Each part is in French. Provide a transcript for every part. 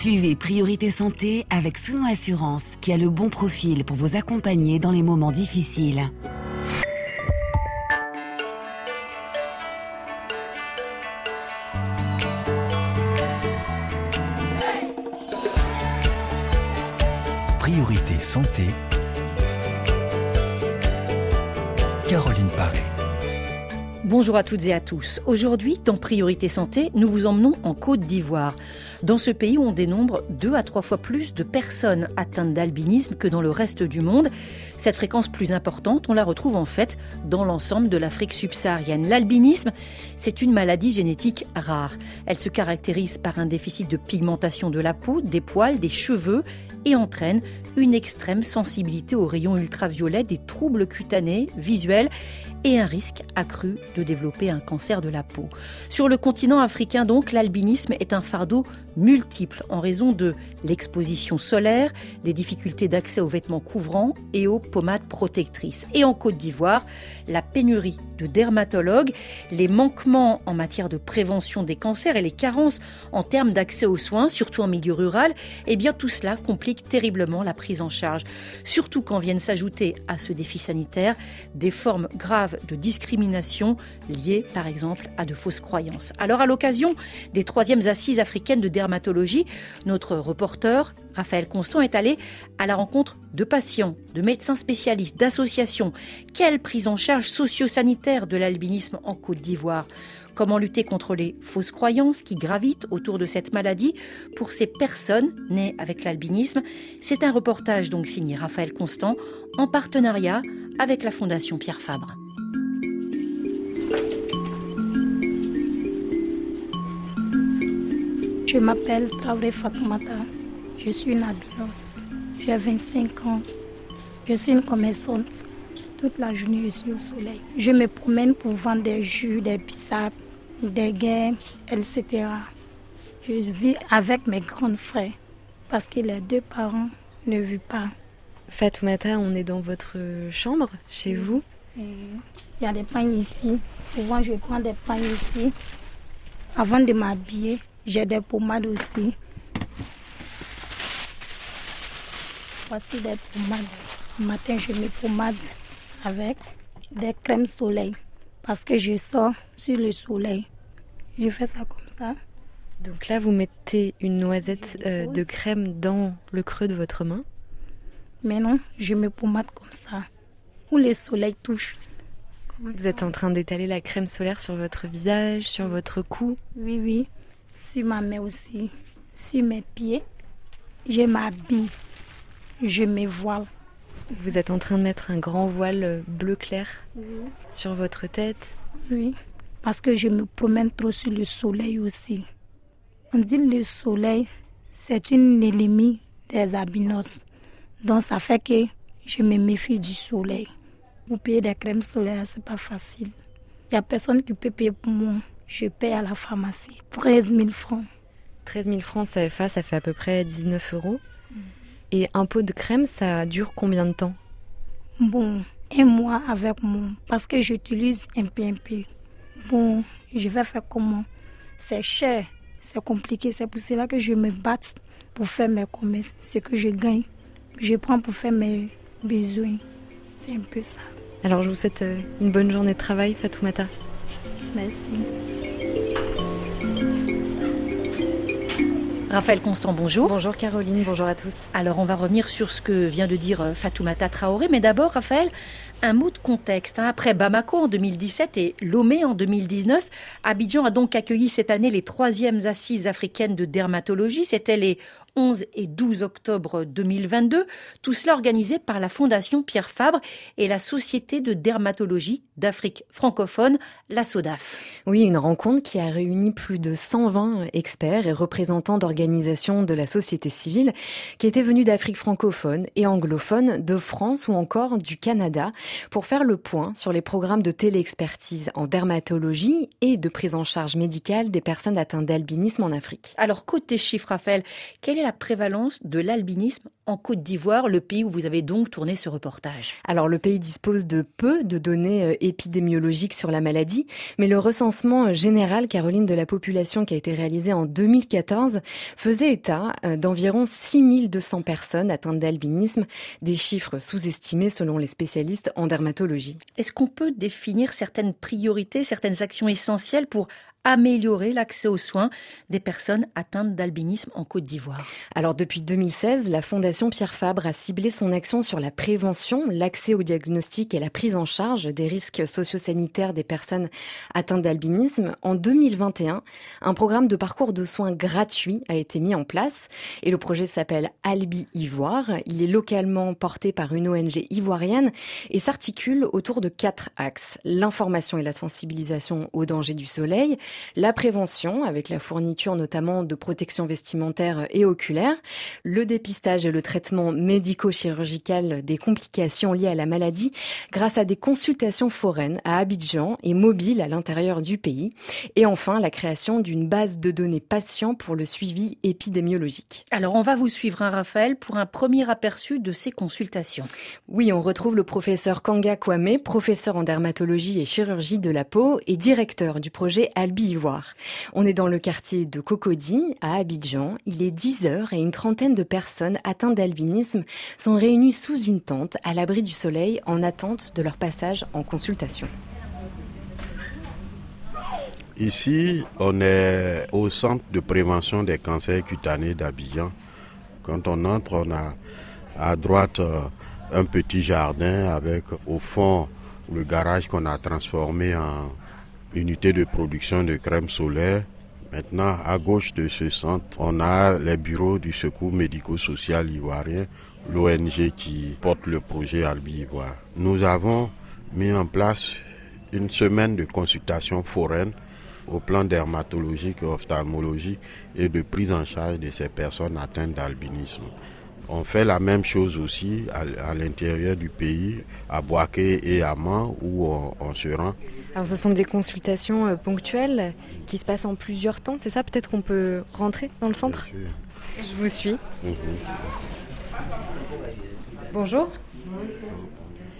Suivez Priorité Santé avec Souno Assurance, qui a le bon profil pour vous accompagner dans les moments difficiles. Priorité Santé. Caroline Paré. Bonjour à toutes et à tous. Aujourd'hui, dans Priorité Santé, nous vous emmenons en Côte d'Ivoire. Dans ce pays, on dénombre deux à trois fois plus de personnes atteintes d'albinisme que dans le reste du monde. Cette fréquence plus importante, on la retrouve en fait dans l'ensemble de l'Afrique subsaharienne. L'albinisme, c'est une maladie génétique rare. Elle se caractérise par un déficit de pigmentation de la peau, des poils, des cheveux et entraîne une extrême sensibilité aux rayons ultraviolets, des troubles cutanés, visuels et un risque accru de développer un cancer de la peau. Sur le continent africain donc, l'albinisme est un fardeau multiple en raison de l'exposition solaire, des difficultés d'accès aux vêtements couvrants et aux pommades protectrices. Et en Côte d'Ivoire, la pénurie de dermatologues, les manquements en matière de prévention des cancers et les carences en termes d'accès aux soins, surtout en milieu rural, eh bien tout cela complique terriblement la prise en charge. Surtout quand viennent s'ajouter à ce défi sanitaire des formes graves de discrimination liées par exemple à de fausses croyances. Alors à l'occasion des troisièmes assises africaines de dermatologie, notre reporter Raphaël Constant est allé à la rencontre de patients, de médecins spécialistes, d'associations. Quelle prise en charge socio-sanitaire de l'albinisme en Côte d'Ivoire? Comment lutter contre les fausses croyances qui gravitent autour de cette maladie pour ces personnes nées avec l'albinisme? C'est un reportage donc signé Raphaël Constant en partenariat avec la Fondation Pierre Fabre. Je m'appelle Traoré Fatoumata. Je suis une albinos. J'ai 25 ans. Je suis une commerçante. Toute la journée, je suis au soleil. Je me promène pour vendre des jus, des bissap, des gains, etc. Je vis avec mes grands frères parce que les deux parents ne vivent pas. Fatoumata, on est dans votre chambre, chez vous Il y a des pagnes ici. Souvent, je prends des pagnes ici. Avant de m'habiller, j'ai des pommades aussi. Voici des pommades. Le matin, je mets pommade avec des crèmes soleil parce que je sors sur le soleil. Je fais ça comme ça. Donc là, vous mettez une noisette euh, de crème dans le creux de votre main Mais non, je mets pommade comme ça, où le soleil touche. Vous êtes en train d'étaler la crème solaire sur votre visage, sur votre cou Oui, oui sur ma main aussi, sur mes pieds. Je m'habille, je me voile. Vous êtes en train de mettre un grand voile bleu clair sur votre tête Oui, parce que je me promène trop sur le soleil aussi. On dit le soleil, c'est une ennemie des albinos. Donc ça fait que je me méfie du soleil. Pour payer des crèmes solaires, c'est pas facile. Il n'y a personne qui peut payer pour moi je paie à la pharmacie 13 000 francs. 13 000 francs CFA, ça fait à peu près 19 euros. Mm. Et un pot de crème, ça dure combien de temps? Bon, un mois avec moi, parce que j'utilise un PMP. Bon, je vais faire comment? C'est cher, c'est compliqué, c'est pour cela que je me batte pour faire mes commerces. Ce que je gagne, je prends pour faire mes besoins. C'est un peu ça. Alors je vous souhaite euh, une bonne journée de travail, Fatoumata. Merci. Raphaël Constant, bonjour. Bonjour Caroline, bonjour à tous. Alors on va revenir sur ce que vient de dire euh, Fatoumata Traoré, mais d'abord Raphaël, un mot de contexte. Hein. Après Bamako en 2017 et Lomé en 2019, Abidjan a donc accueilli cette année les troisièmes assises africaines de dermatologie. C'était les 11 et 12 octobre 2022. Tout cela organisé par la Fondation Pierre Fabre et la Société de dermatologie d'Afrique francophone, la SODAF. Oui, une rencontre qui a réuni plus de 120 experts et représentants d'organisations de la société civile qui étaient venus d'Afrique francophone et anglophone, de France ou encore du Canada pour faire le point sur les programmes de téléexpertise en dermatologie et de prise en charge médicale des personnes atteintes d'albinisme en Afrique. Alors, côté chiffres, Raphaël, quel est la prévalence de l'albinisme en Côte d'Ivoire, le pays où vous avez donc tourné ce reportage? Alors le pays dispose de peu de données euh, épidémiologiques sur la maladie, mais le recensement général, Caroline, de la population qui a été réalisé en 2014 faisait état euh, d'environ 6200 personnes atteintes d'albinisme, des chiffres sous-estimés selon les spécialistes en dermatologie. Est-ce qu'on peut définir certaines priorités, certaines actions essentielles pour améliorer l'accès aux soins des personnes atteintes d'albinisme en Côte d'Ivoire. Alors depuis 2016, la Fondation Pierre Fabre a ciblé son action sur la prévention, l'accès au diagnostic et la prise en charge des risques sociosanitaires des personnes atteintes d'albinisme. En 2021, un programme de parcours de soins gratuit a été mis en place et le projet s'appelle Albi Ivoire. Il est localement porté par une ONG ivoirienne et s'articule autour de quatre axes. L'information et la sensibilisation aux dangers du soleil, la prévention avec la fourniture notamment de protection vestimentaire et oculaire, le dépistage et le traitement médico-chirurgical des complications liées à la maladie grâce à des consultations foraines à Abidjan et mobiles à l'intérieur du pays, et enfin la création d'une base de données patients pour le suivi épidémiologique. Alors on va vous suivre, hein, Raphaël, pour un premier aperçu de ces consultations. Oui, on retrouve le professeur Kanga Kwame, professeur en dermatologie et chirurgie de la peau et directeur du projet Albi on est dans le quartier de Cocody, à Abidjan. Il est 10 heures et une trentaine de personnes atteintes d'albinisme sont réunies sous une tente à l'abri du soleil en attente de leur passage en consultation. Ici, on est au centre de prévention des cancers cutanés d'Abidjan. Quand on entre, on a à droite euh, un petit jardin avec au fond le garage qu'on a transformé en unité de production de crème solaire. Maintenant, à gauche de ce centre, on a les bureaux du secours médico-social ivoirien, l'ONG qui porte le projet Albi Ivoire. Nous avons mis en place une semaine de consultation foraine au plan dermatologique et ophtalmologie et de prise en charge de ces personnes atteintes d'albinisme. On fait la même chose aussi à, l'intérieur du pays, à Boaké et à Man, où on se rend alors ce sont des consultations euh, ponctuelles qui se passent en plusieurs temps, c'est ça? Peut-être qu'on peut rentrer dans le centre? Je vous suis. Mhm. Bonjour.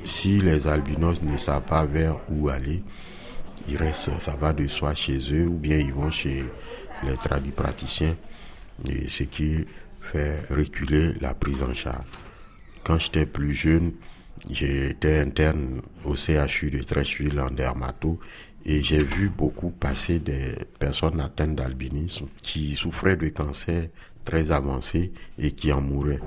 Si les albinos ne savent pas vers où aller, ils restent, ça va de soi chez eux ou bien ils vont chez les praticiens, et ce qui fait reculer la prise en charge. Quand j'étais plus jeune, J'étais interne au CHU de Trècheville en dermato et j'ai vu beaucoup passer des personnes atteintes d'albinisme qui souffraient de cancer très avancé et qui en mouraient.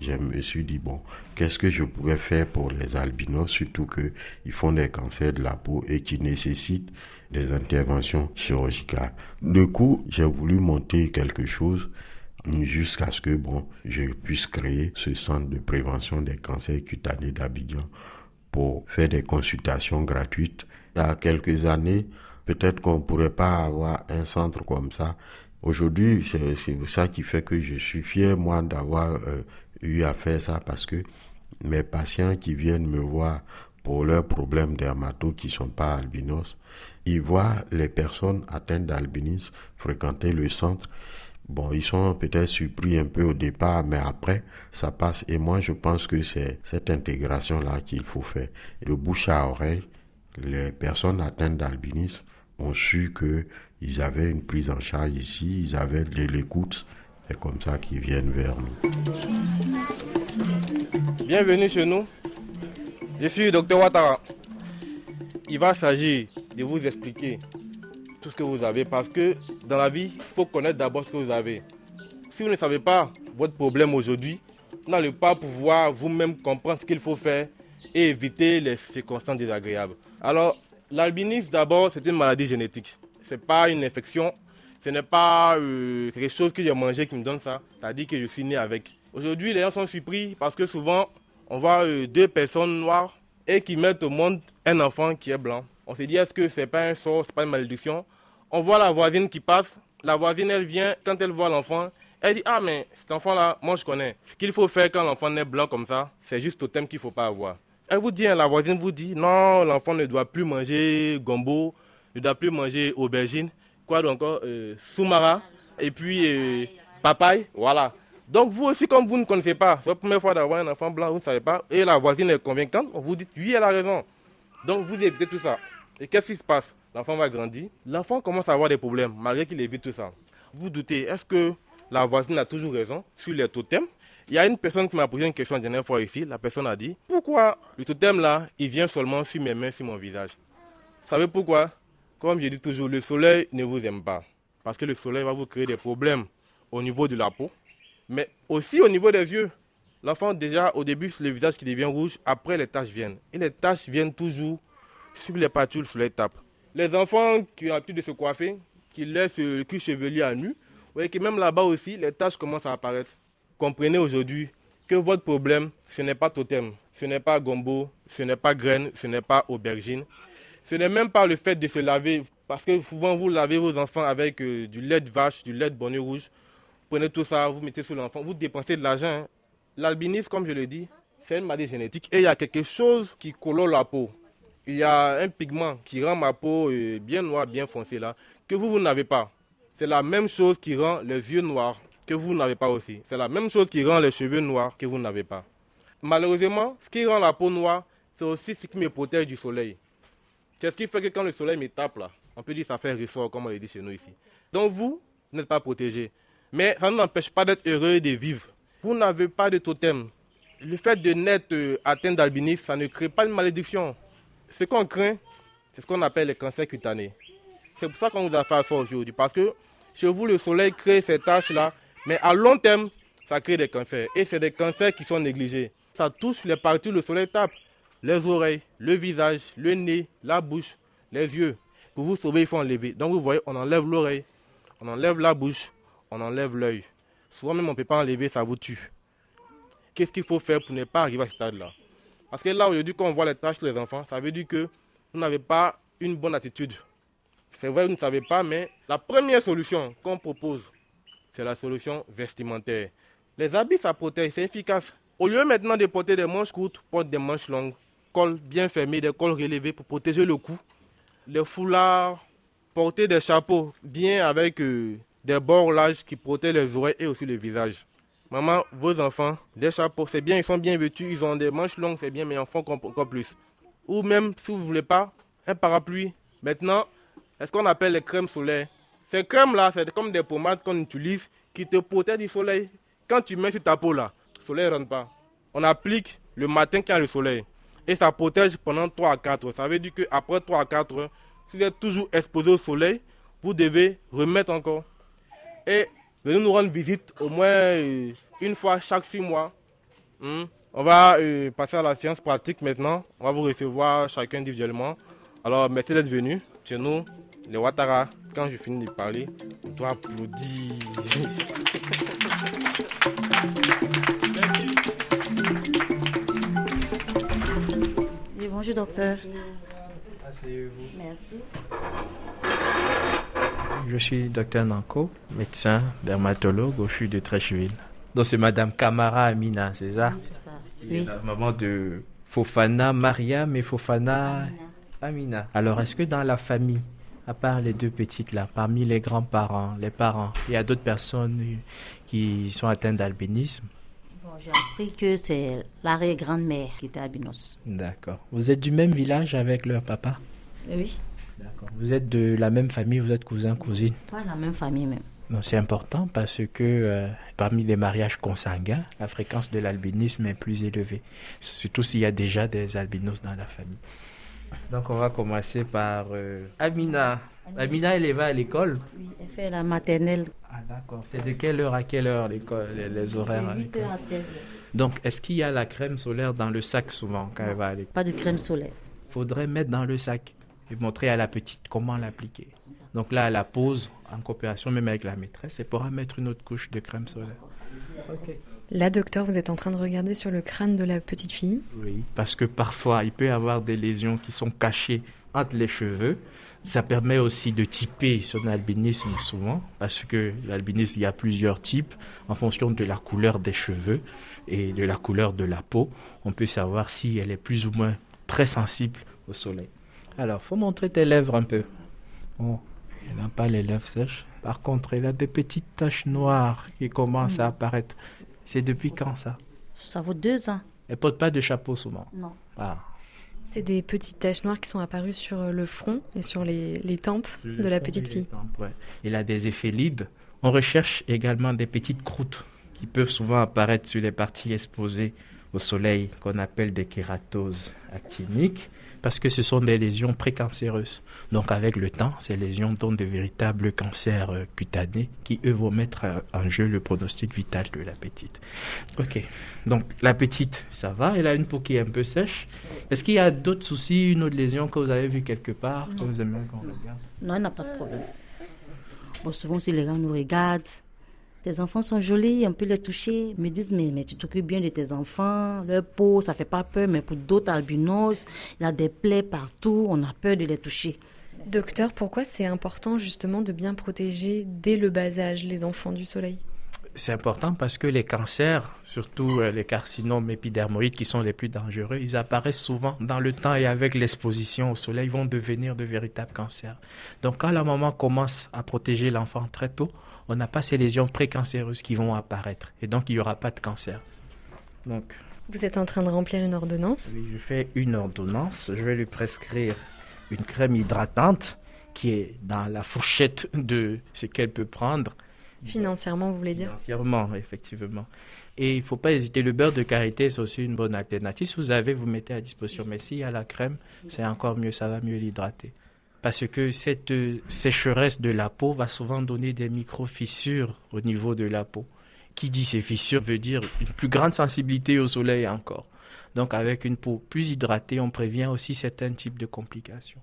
Je me suis dit, bon, qu'est-ce que je pouvais faire pour les albinos, surtout qu'ils font des cancers de la peau et qui nécessitent des interventions chirurgicales. Du coup, j'ai voulu monter quelque chose jusqu'à ce que bon, je puisse créer ce centre de prévention des cancers cutanés d'Abidjan pour faire des consultations gratuites. Il y a quelques années, peut-être qu'on ne pourrait pas avoir un centre comme ça. Aujourd'hui, c'est ça qui fait que je suis fier, moi, d'avoir euh, eu à faire ça parce que mes patients qui viennent me voir pour leurs problèmes dermato qui sont pas albinos, ils voient les personnes atteintes d'albinisme fréquenter le centre Bon, ils sont peut-être surpris un peu au départ, mais après, ça passe. Et moi, je pense que c'est cette intégration-là qu'il faut faire. De bouche à oreille, les personnes atteintes d'albinisme ont su qu'ils avaient une prise en charge ici, ils avaient de l'écoute. C'est comme ça qu'ils viennent vers nous. Bienvenue chez nous. Je suis docteur Ouattara. Il va s'agir de vous expliquer tout ce que vous avez parce que dans la vie, il faut connaître d'abord ce que vous avez. Si vous ne savez pas votre problème aujourd'hui, vous n'allez pas pouvoir vous-même comprendre ce qu'il faut faire et éviter les circonstances désagréables. Alors, l'albinisme d'abord, c'est une maladie génétique. Ce n'est pas une infection, ce n'est pas euh, quelque chose que j'ai mangé qui me donne ça. C'est-à-dire que je suis né avec. Aujourd'hui, les gens sont surpris parce que souvent, on voit euh, deux personnes noires et qui mettent au monde un enfant qui est blanc. On se dit, est-ce que ce n'est pas un sort, ce n'est pas une malédiction? On voit la voisine qui passe. La voisine, elle vient, quand elle voit l'enfant, elle dit Ah, mais cet enfant-là, moi je connais. Ce qu'il faut faire quand l'enfant est blanc comme ça, c'est juste au thème qu'il ne faut pas avoir. Elle vous dit, hein, la voisine vous dit Non, l'enfant ne doit plus manger gombo, ne doit plus manger aubergine, quoi donc, euh, soumara, et puis euh, papaye, voilà. Donc vous aussi, comme vous ne connaissez pas, c'est la première fois d'avoir un enfant blanc, vous ne savez pas, et la voisine est convaincante, vous dites oui, elle a raison. Donc vous évitez tout ça. Et qu'est-ce qui se passe? L'enfant va grandir, l'enfant commence à avoir des problèmes, malgré qu'il évite tout ça. Vous doutez, est-ce que la voisine a toujours raison sur les totems? Il y a une personne qui m'a posé une question la dernière fois ici, la personne a dit, pourquoi le totem là, il vient seulement sur mes mains, sur mon visage Vous savez pourquoi? Comme je dis toujours, le soleil ne vous aime pas. Parce que le soleil va vous créer des problèmes au niveau de la peau, mais aussi au niveau des yeux. L'enfant, déjà, au début, c'est le visage qui devient rouge, après les taches viennent. Et les taches viennent toujours sur les pâtules sur les tapes. Les enfants qui ont l'habitude de se coiffer, qui laissent le cul chevelu à nu, vous voyez que même là-bas aussi, les taches commencent à apparaître. Comprenez aujourd'hui que votre problème, ce n'est pas totem, ce n'est pas gombo, ce n'est pas graine, ce n'est pas aubergine. Ce n'est même pas le fait de se laver, parce que souvent vous lavez vos enfants avec euh, du lait de vache, du lait de bonnet rouge prenez tout ça, vous mettez sur l'enfant, vous dépensez de l'argent. Hein. L'albinisme, comme je l'ai dit, c'est une maladie génétique et il y a quelque chose qui colore la peau. Il y a un pigment qui rend ma peau euh, bien noire, bien foncée là, que vous, vous n'avez pas. C'est la même chose qui rend les yeux noirs, que vous n'avez pas aussi. C'est la même chose qui rend les cheveux noirs, que vous n'avez pas. Malheureusement, ce qui rend la peau noire, c'est aussi ce qui me protège du soleil. C'est ce qui fait que quand le soleil me tape là, on peut dire que ça fait ressort, comme on le dit chez nous ici. Donc vous, vous n'êtes pas protégé. Mais ça ne n'empêche pas d'être heureux et de vivre. Vous n'avez pas de totem. Le fait de naître euh, atteint d'albinisme, ça ne crée pas une malédiction. Ce qu'on craint, c'est ce qu'on appelle les cancers cutanés. C'est pour ça qu'on vous a fait ça aujourd'hui. Parce que chez vous, le soleil crée ces taches-là, mais à long terme, ça crée des cancers. Et c'est des cancers qui sont négligés. Ça touche les parties où le soleil tape. Les oreilles, le visage, le nez, la bouche, les yeux. Pour vous sauver, il faut enlever. Donc vous voyez, on enlève l'oreille, on enlève la bouche, on enlève l'œil. Souvent même on ne peut pas enlever, ça vous tue. Qu'est-ce qu'il faut faire pour ne pas arriver à ce stade-là? Parce que là, aujourd'hui, quand on voit les tâches sur les enfants, ça veut dire que vous n'avez pas une bonne attitude. C'est vrai, vous ne savez pas, mais la première solution qu'on propose, c'est la solution vestimentaire. Les habits, ça protège, c'est efficace. Au lieu maintenant de porter des manches courtes, porte des manches longues, col bien fermé, des cols relevés pour protéger le cou. Les foulards, porter des chapeaux bien avec euh, des borlages qui protègent les oreilles et aussi le visage. Maman, vos enfants, des chapeaux, c'est bien, ils sont bien vêtus, ils ont des manches longues, c'est bien, mais en font encore plus. Ou même, si vous ne voulez pas, un parapluie. Maintenant, est-ce qu'on appelle les crèmes solaires? Ces crèmes-là, c'est comme des pommades qu'on utilise qui te protègent du soleil. Quand tu mets sur ta peau là, le soleil ne rentre pas. On applique le matin quand y a le soleil. Et ça protège pendant 3 à 4 heures. Ça veut dire qu'après 3 à 4 heures, si vous êtes toujours exposé au soleil, vous devez remettre encore et venez nous rendre visite au moins euh, une fois chaque six mois. Hmm? On va euh, passer à la séance pratique maintenant. On va vous recevoir chacun individuellement. Alors, merci d'être venu chez nous, les Ouattara. Quand je finis de parler, on doit applaudir. bonjour docteur. Merci. Je suis docteur Nanko, médecin, dermatologue au CHU de Trècheville. Donc c'est Madame Kamara Amina, c'est ça? Oui. La maman de Fofana Maria, mais Fofana Amina. Alors est-ce que dans la famille, à part les deux petites là, parmi les grands-parents, les parents, il y a d'autres personnes qui sont atteintes d'albinisme? Bon, J'ai appris que c'est l'arrière-grand-mère qui était albinos. D'accord. Vous êtes du même village avec leur papa? Oui. D'accord. Vous êtes de la même famille, vous êtes cousin, cousine Pas la même famille même. Non, c'est important parce que euh, parmi les mariages consanguins, la fréquence de l'albinisme est plus élevée, surtout s'il y a déjà des albinos dans la famille. Donc on va commencer par euh, Amina. Amina, elle va à l'école? Oui, elle fait la maternelle. Ah d'accord. C'est de quelle heure à quelle heure l'école, les, horaires De 8 heures à 16 heures. Donc est-ce qu'il y a la crème solaire dans le sac souvent quand elle va à l'école? Pas de crème solaire. Faudrait mettre dans le sac et montrer à la petite comment l'appliquer. Donc là, elle la pose en coopération même avec la maîtresse et pourra mettre une autre couche de crème solaire. Là, docteur, vous êtes en train de regarder sur le crâne de la petite fille Oui, parce que parfois, il peut y avoir des lésions qui sont cachées entre les cheveux. Ça permet aussi de typer son albinisme souvent, parce que l'albinisme, il y a plusieurs types en fonction de la couleur des cheveux et de la couleur de la peau. On peut savoir si elle est plus ou moins très sensible au soleil. Alors, faut montrer tes lèvres un peu. Elle n'a pas les lèvres sèches. Par contre, elle a des petites taches noires qui commencent à apparaître. C'est depuis quand ça? Ça vaut deux ans. Elle porte pas de chapeau souvent. Non. Ah. C'est des petites taches noires qui sont apparues sur le front et sur les, les tempes de la petite fille. Tempes, ouais. Il a des effets libres. On recherche également des petites croûtes qui peuvent souvent apparaître sur les parties exposées au soleil qu'on appelle des kératoses actiniques parce que ce sont des lésions précancéreuses. Donc avec le temps, ces lésions donnent de véritables cancers euh, cutanés qui, eux, vont mettre euh, en jeu le pronostic vital de la petite. Ok, donc la petite, ça va, elle a une peau qui est un peu sèche. Est-ce qu'il y a d'autres soucis, une autre lésion que vous avez vue quelque part que vous aimeriez qu'on regarde Non, elle n'a pas de problème. Bon, souvent, si les gens nous regardent, tes enfants sont jolis, on peut les toucher. Ils me disent, mais, mais tu t'occupes bien de tes enfants, leur peau, ça fait pas peur, mais pour d'autres albinos, il y a des plaies partout, on a peur de les toucher. Docteur, pourquoi c'est important justement de bien protéger dès le bas âge les enfants du soleil? C'est important parce que les cancers, surtout euh, les carcinomes épidermoïdes qui sont les plus dangereux, ils apparaissent souvent dans le temps et avec l'exposition au soleil, ils vont devenir de véritables cancers. Donc quand la maman commence à protéger l'enfant très tôt, on n'a pas ces lésions précancéreuses qui vont apparaître et donc il n'y aura pas de cancer. Donc, Vous êtes en train de remplir une ordonnance oui, je fais une ordonnance, je vais lui prescrire une crème hydratante qui est dans la fourchette de ce qu'elle peut prendre Financièrement, vous voulez dire Financièrement, effectivement. Et il ne faut pas hésiter. Le beurre de karité, c'est aussi une bonne alternative. Si vous avez, vous mettez à disposition. Mais s'il y a la crème, c'est encore mieux. Ça va mieux l'hydrater. Parce que cette sécheresse de la peau va souvent donner des micro-fissures au niveau de la peau. Qui dit ces fissures veut dire une plus grande sensibilité au soleil encore. Donc avec une peau plus hydratée, on prévient aussi certains types de complications.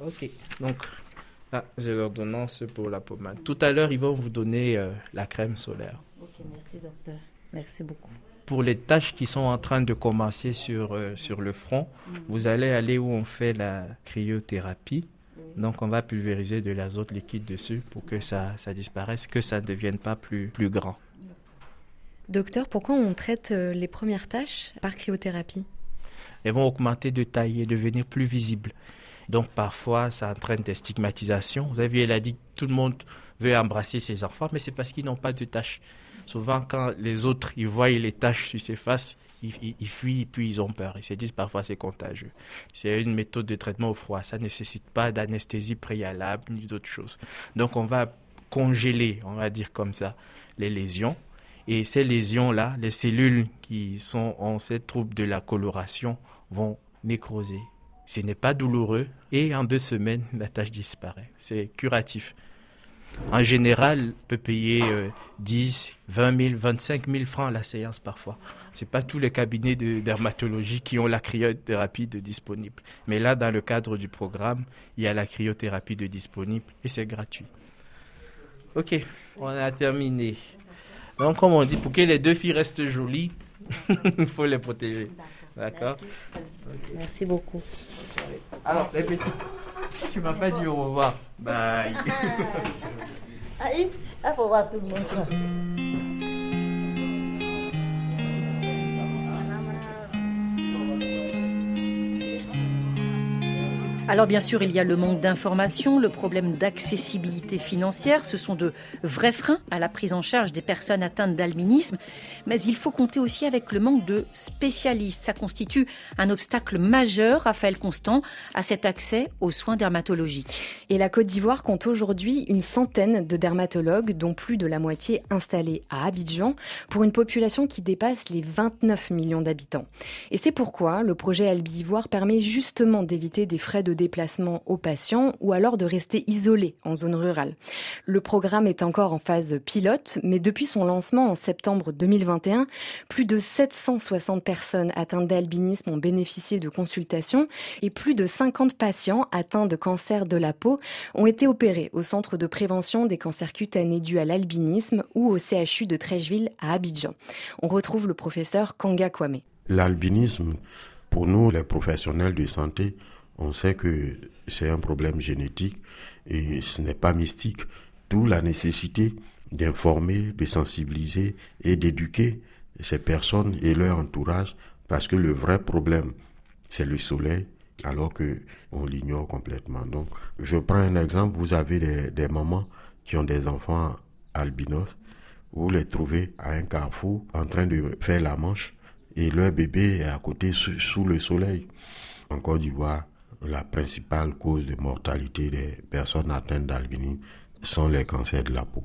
Ok, donc ah, j'ai l'ordonnance pour la pommade. Tout à l'heure, ils vont vous donner euh, la crème solaire. Ok, merci docteur. Merci beaucoup. Pour les tâches qui sont en train de commencer sur, euh, sur le front, vous allez aller où on fait la cryothérapie. Donc, on va pulvériser de l'azote liquide dessus pour que ça, ça disparaisse, que ça ne devienne pas plus, plus grand. Docteur, pourquoi on traite euh, les premières tâches par cryothérapie? Elles vont augmenter de taille et devenir plus visibles. Donc parfois, ça entraîne des stigmatisations. Vous avez vu, elle a dit que tout le monde veut embrasser ses enfants, mais c'est parce qu'ils n'ont pas de taches. Souvent, quand les autres ils voient les taches sur ses faces, ils, ils, ils fuient puis ils ont peur. Ils se disent parfois c'est contagieux. C'est une méthode de traitement au froid. Ça ne nécessite pas d'anesthésie préalable ni d'autres choses. Donc on va congeler, on va dire comme ça, les lésions. Et ces lésions-là, les cellules qui sont en cette trouble de la coloration vont nécroser, ce n'est pas douloureux et en deux semaines, la tâche disparaît. C'est curatif. En général, on peut payer euh, 10, 20 000, 25 000 francs la séance parfois. Ce n'est pas tous les cabinets de dermatologie qui ont la cryothérapie de disponible. Mais là, dans le cadre du programme, il y a la cryothérapie de disponible et c'est gratuit. Ok, on a terminé. Donc, comme on dit, pour que les deux filles restent jolies, il faut les protéger. D'accord Merci. Merci beaucoup. Alors, les petits, tu m'as pas dit au revoir. Bye. Aïe, il faut voir tout le monde. Alors bien sûr, il y a le manque d'informations, le problème d'accessibilité financière, ce sont de vrais freins à la prise en charge des personnes atteintes d'albinisme, mais il faut compter aussi avec le manque de spécialistes. Ça constitue un obstacle majeur, Raphaël Constant, à cet accès aux soins dermatologiques. Et la Côte d'Ivoire compte aujourd'hui une centaine de dermatologues, dont plus de la moitié installés à Abidjan, pour une population qui dépasse les 29 millions d'habitants. Et c'est pourquoi le projet Albi Ivoire permet justement d'éviter des frais de déplacement aux patients ou alors de rester isolés en zone rurale. Le programme est encore en phase pilote, mais depuis son lancement en septembre 2021, plus de 760 personnes atteintes d'albinisme ont bénéficié de consultations et plus de 50 patients atteints de cancer de la peau ont été opérés au centre de prévention des cancers cutanés dus à l'albinisme ou au CHU de Trècheville à Abidjan. On retrouve le professeur Kanga Kwame. L'albinisme, pour nous, les professionnels de santé, on sait que c'est un problème génétique et ce n'est pas mystique. D'où la nécessité d'informer, de sensibiliser et d'éduquer ces personnes et leur entourage parce que le vrai problème, c'est le soleil alors que on l'ignore complètement. Donc, je prends un exemple, vous avez des, des mamans qui ont des enfants albinos, vous les trouvez à un carrefour en train de faire la manche et leur bébé est à côté sous, le soleil. En Côte d'Ivoire, la principale cause de mortalité des personnes atteintes d'albinisme sont les cancers de la peau.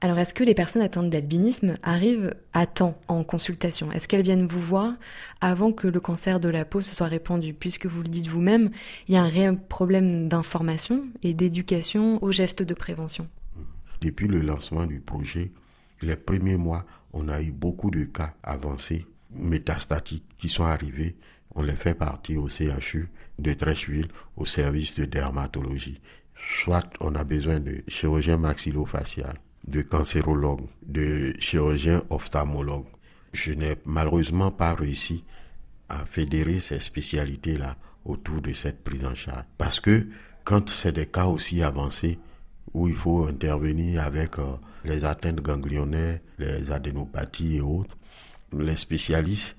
Alors, est-ce que les personnes atteintes d'albinisme arrivent à temps en consultation? Est-ce qu'elles viennent vous voir avant que le cancer de la peau se soit répandu? Puisque vous le dites vous-même, il y a un réel problème d'information et d'éducation aux gestes de prévention. Depuis le lancement du projet, les premiers mois, on a eu beaucoup de cas avancés, métastatiques, qui sont arrivés. On les fait partir au CHU de Trècheville, au service de dermatologie. Soit on a besoin de chirurgien maxillofacial, de cancérologue, de chirurgien ophtalmologue. Je n'ai malheureusement pas réussi à fédérer ces spécialités-là autour de cette prise en charge. Parce que quand c'est des cas aussi avancés, où il faut intervenir avec euh, les atteintes ganglionnaires, les adénopathies et autres, les spécialistes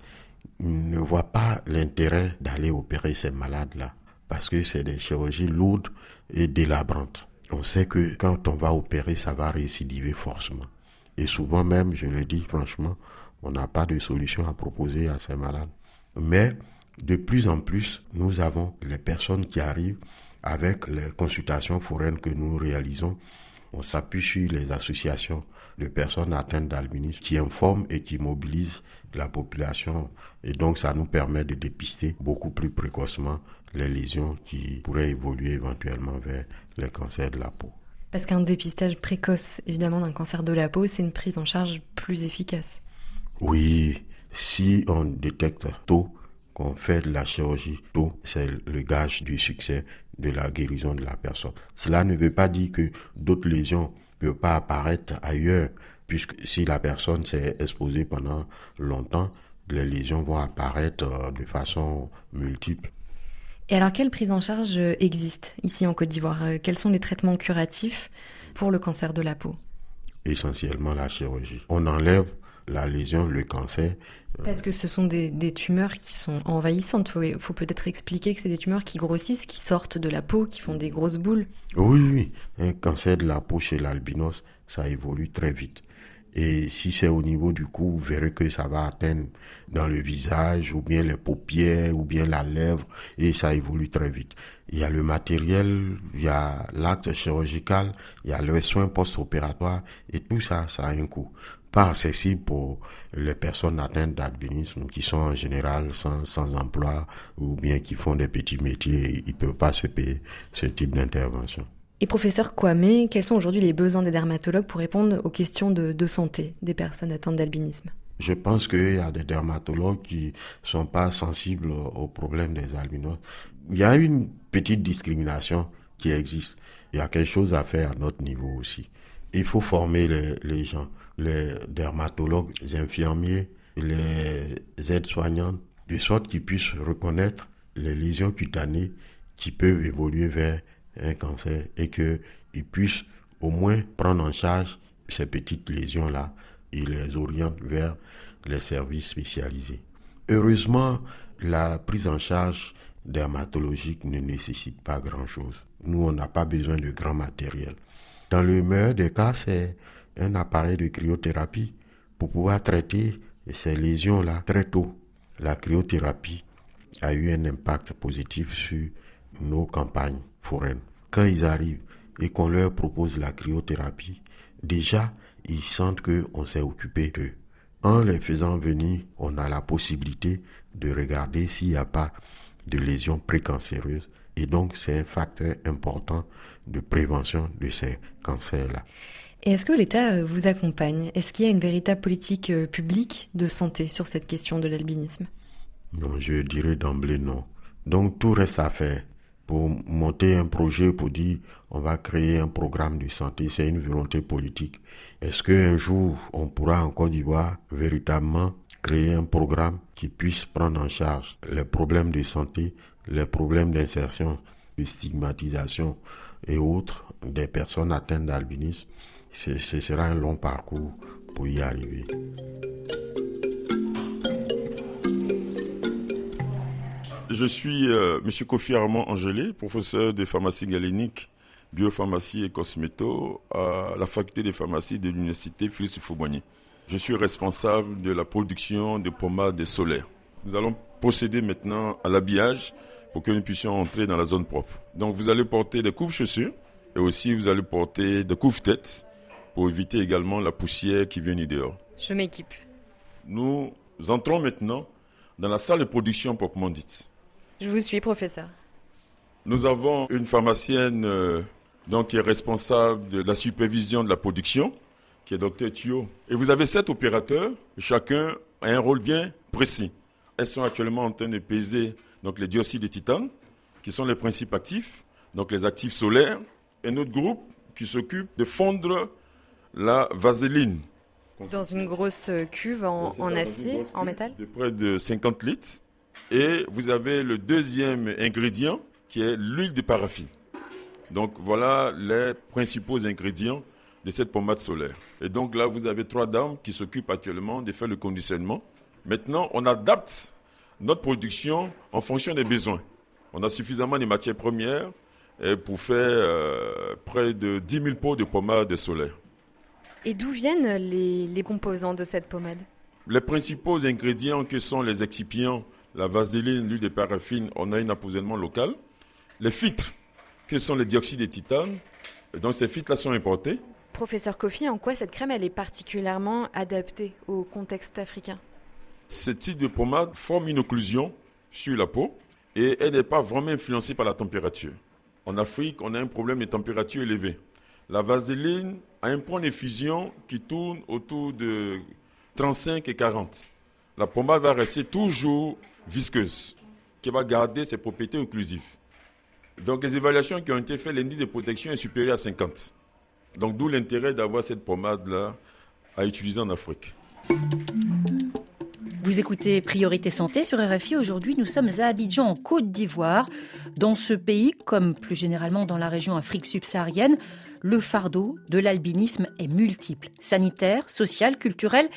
ne voient pas l'intérêt d'aller opérer ces malades-là parce que c'est des chirurgies lourdes et délabrantes. On sait que quand on va opérer, ça va récidiver forcément. Et souvent même, je le dis franchement, on n'a pas de solution à proposer à ces malades. Mais de plus en plus, nous avons les personnes qui arrivent avec les consultations foraines que nous réalisons. On s'appuie sur les associations de personnes atteintes d'albinisme qui informent et qui mobilisent la population. Et donc, ça nous permet de dépister beaucoup plus précocement les lésions qui pourraient évoluer éventuellement vers les cancers de la peau. Parce qu'un dépistage précoce, évidemment, d'un cancer de la peau, c'est une prise en charge plus efficace. Oui, si on détecte tôt, qu'on fait de la chirurgie tôt, c'est le gage du succès de la guérison de la personne. Cela ne veut pas dire que d'autres lésions ne peuvent pas apparaître ailleurs, puisque si la personne s'est exposée pendant longtemps, les lésions vont apparaître euh, de façon multiple. Et alors, quelle prise en charge existe ici en Côte d'Ivoire euh, Quels sont les traitements curatifs pour le cancer de la peau? Essentiellement la chirurgie. On enlève la lésion, le cancer. Parce que ce sont des, tumeurs qui sont envahissantes. Il faut, peut-être expliquer que c'est des tumeurs qui grossissent, qui sortent de la peau, qui font des grosses boules. Oui, oui. Un cancer de la peau chez l'albinos, ça évolue très vite. Et si c'est au niveau du cou, vous verrez que ça va atteindre dans le visage, ou bien les paupières, ou bien la lèvre, et ça évolue très vite. Il y a le matériel, il y a l'acte chirurgical, il y a le soin post-opératoire, et tout ça, ça a un coût pas accessible pour les personnes atteintes d'albinisme qui sont en général sans, sans, emploi ou bien qui font des petits métiers, ils ne peuvent pas se payer ce type d'intervention. Et professeur Kwame, quels sont aujourd'hui les besoins des dermatologues pour répondre aux questions de, de santé des personnes atteintes d'albinisme? Je pense qu'il y a des dermatologues qui ne sont pas sensibles aux problèmes des albinos. Il y a une petite discrimination qui existe. Il y a quelque chose à faire à notre niveau aussi. Il faut former les, les gens les dermatologues, les infirmiers, les aides-soignantes, de sorte qu'ils puissent reconnaître les lésions cutanées qui peuvent évoluer vers un cancer et qu'ils puissent au moins prendre en charge ces petites lésions-là et les orientent vers les services spécialisés. Heureusement, la prise en charge dermatologique ne nécessite pas grand-chose. Nous, on n'a pas besoin de grand matériel. Dans le meilleur des cas, c'est un appareil de cryothérapie pour pouvoir traiter ces lésions-là très tôt. La cryothérapie a eu un impact positif sur nos campagnes foraines. Quand ils arrivent et qu'on leur propose la cryothérapie, déjà, ils sentent qu'on s'est occupé d'eux. En les faisant venir, on a la possibilité de regarder s'il n'y a pas de lésions précancéreuses. Et donc, c'est un facteur important de prévention de ces cancers-là. Et est-ce que l'État euh, vous accompagne? Est-ce qu'il y a une véritable politique euh, publique de santé sur cette question de l'albinisme? Non, je dirais d'emblée non. Donc tout reste à faire. Pour monter un projet, pour dire on va créer un programme de santé, c'est une volonté politique. Est-ce qu'un jour on pourra en Côte d'Ivoire véritablement créer un programme qui puisse prendre en charge les problèmes de santé, les problèmes d'insertion, de stigmatisation et autres des personnes atteintes d'albinisme? Ce sera un long parcours pour y arriver. Je suis euh, M. Kofi Armand Angelé, professeur de pharmacie galénique, biopharmacie et cosméto à la faculté de pharmacie de l'université Félix Fauboigny. Je suis responsable de la production de pommades solaires. Nous allons procéder maintenant à l'habillage pour que nous puissions entrer dans la zone propre. Donc vous allez porter des couves-chaussures et aussi vous allez porter des couves-têtes pour éviter également la poussière qui vient du dehors. Je m'équipe. Nous entrons maintenant dans la salle de production proprement dite. Je vous suis, professeur. Nous avons une pharmacienne euh, donc, qui est responsable de la supervision de la production, qui est docteur Thio. Et vous avez sept opérateurs, chacun a un rôle bien précis. Elles sont actuellement en train de peser donc, les dioxydes de titane, qui sont les principes actifs, donc les actifs solaires, et notre groupe qui s'occupe de fondre la vaseline. Dans une grosse cuve en, en acier, en métal De près de 50 litres. Et vous avez le deuxième ingrédient qui est l'huile de paraffine. Donc voilà les principaux ingrédients de cette pommade solaire. Et donc là, vous avez trois dames qui s'occupent actuellement de faire le conditionnement. Maintenant, on adapte notre production en fonction des besoins. On a suffisamment de matières premières euh, pour faire euh, près de 10 000 pots de pommade solaire. Et d'où viennent les, les composants de cette pommade Les principaux ingrédients que sont les excipients, la vaseline, l'huile de paraffine, on a un approvisionnement local. Les filtres, que sont les dioxydes de titane, donc ces filtres-là sont importés. Professeur Kofi, en quoi cette crème elle est particulièrement adaptée au contexte africain Ce type de pommade forme une occlusion sur la peau et elle n'est pas vraiment influencée par la température. En Afrique, on a un problème de température élevée. La vaseline a un point de fusion qui tourne autour de 35 et 40. La pommade va rester toujours visqueuse, qui va garder ses propriétés occlusives. Donc les évaluations qui ont été faites, l'indice de protection est supérieur à 50. Donc d'où l'intérêt d'avoir cette pommade-là à utiliser en Afrique. Vous écoutez Priorité Santé sur RFI. Aujourd'hui, nous sommes à Abidjan, en Côte d'Ivoire. Dans ce pays, comme plus généralement dans la région Afrique subsaharienne, le fardeau de l'albinisme est multiple. Sanitaire, social, culturel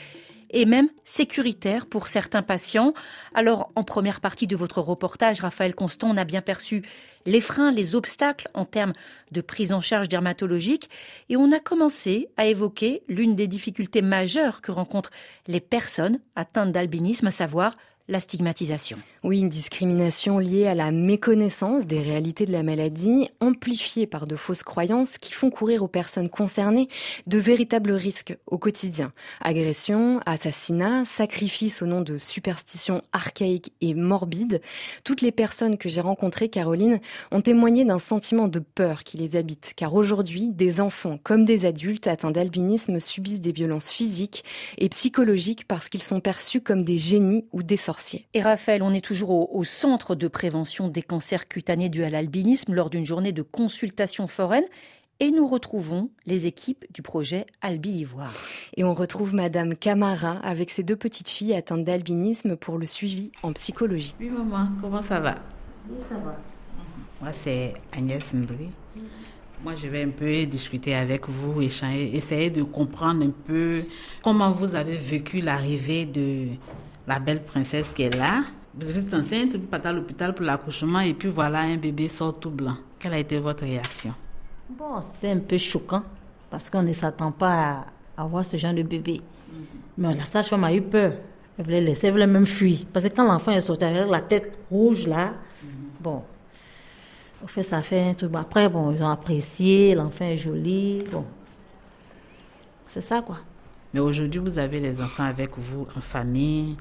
et même sécuritaire pour certains patients. Alors, en première partie de votre reportage, Raphaël Constant, on a bien perçu les freins, les obstacles en termes de prise en charge dermatologique et on a commencé à évoquer l'une des difficultés majeures que rencontrent les personnes atteintes d'albinisme, à savoir la stigmatisation. Oui, une discrimination liée à la méconnaissance des réalités de la maladie, amplifiée par de fausses croyances qui font courir aux personnes concernées de véritables risques au quotidien. Agressions, assassinats, sacrifices au nom de superstitions archaïques et morbides. Toutes les personnes que j'ai rencontrées, Caroline, ont témoigné d'un sentiment de peur qui les habite, car aujourd'hui, des enfants comme des adultes atteints d'albinisme subissent des violences physiques et psychologiques parce qu'ils sont perçus comme des génies ou des sorciers. Toujours au, au centre de prévention des cancers cutanés dus à l'albinisme lors d'une journée de consultation foraine et nous retrouvons les équipes du projet Albi Ivoire. Et on retrouve Madame Camara avec ses deux petites filles atteintes d'albinisme pour le suivi en psychologie. Oui maman, comment ça va? Oui, ça va. Moi c'est Agnès Ndri. Moi je vais un peu discuter avec vous, échanger, essayer de comprendre un peu comment vous avez vécu l'arrivée de la belle princesse qui est là. Vous êtes enceinte, vous partez à l'hôpital pour l'accouchement et puis voilà un bébé sort tout blanc. Quelle a été votre réaction? Bon, c'était un peu choquant parce qu'on ne s'attend pas à avoir ce genre de bébé. Mais la sage-femme a eu peur. Elle voulait laisser, elle voulait même fuir. Parce que quand l'enfant est sorti avec la tête rouge là, bon, au fait, ça fait un truc. Après, bon, ils ont apprécié, l'enfant est joli. Bon, c'est ça quoi. Mais aujourd'hui, vous avez les enfants avec vous en famille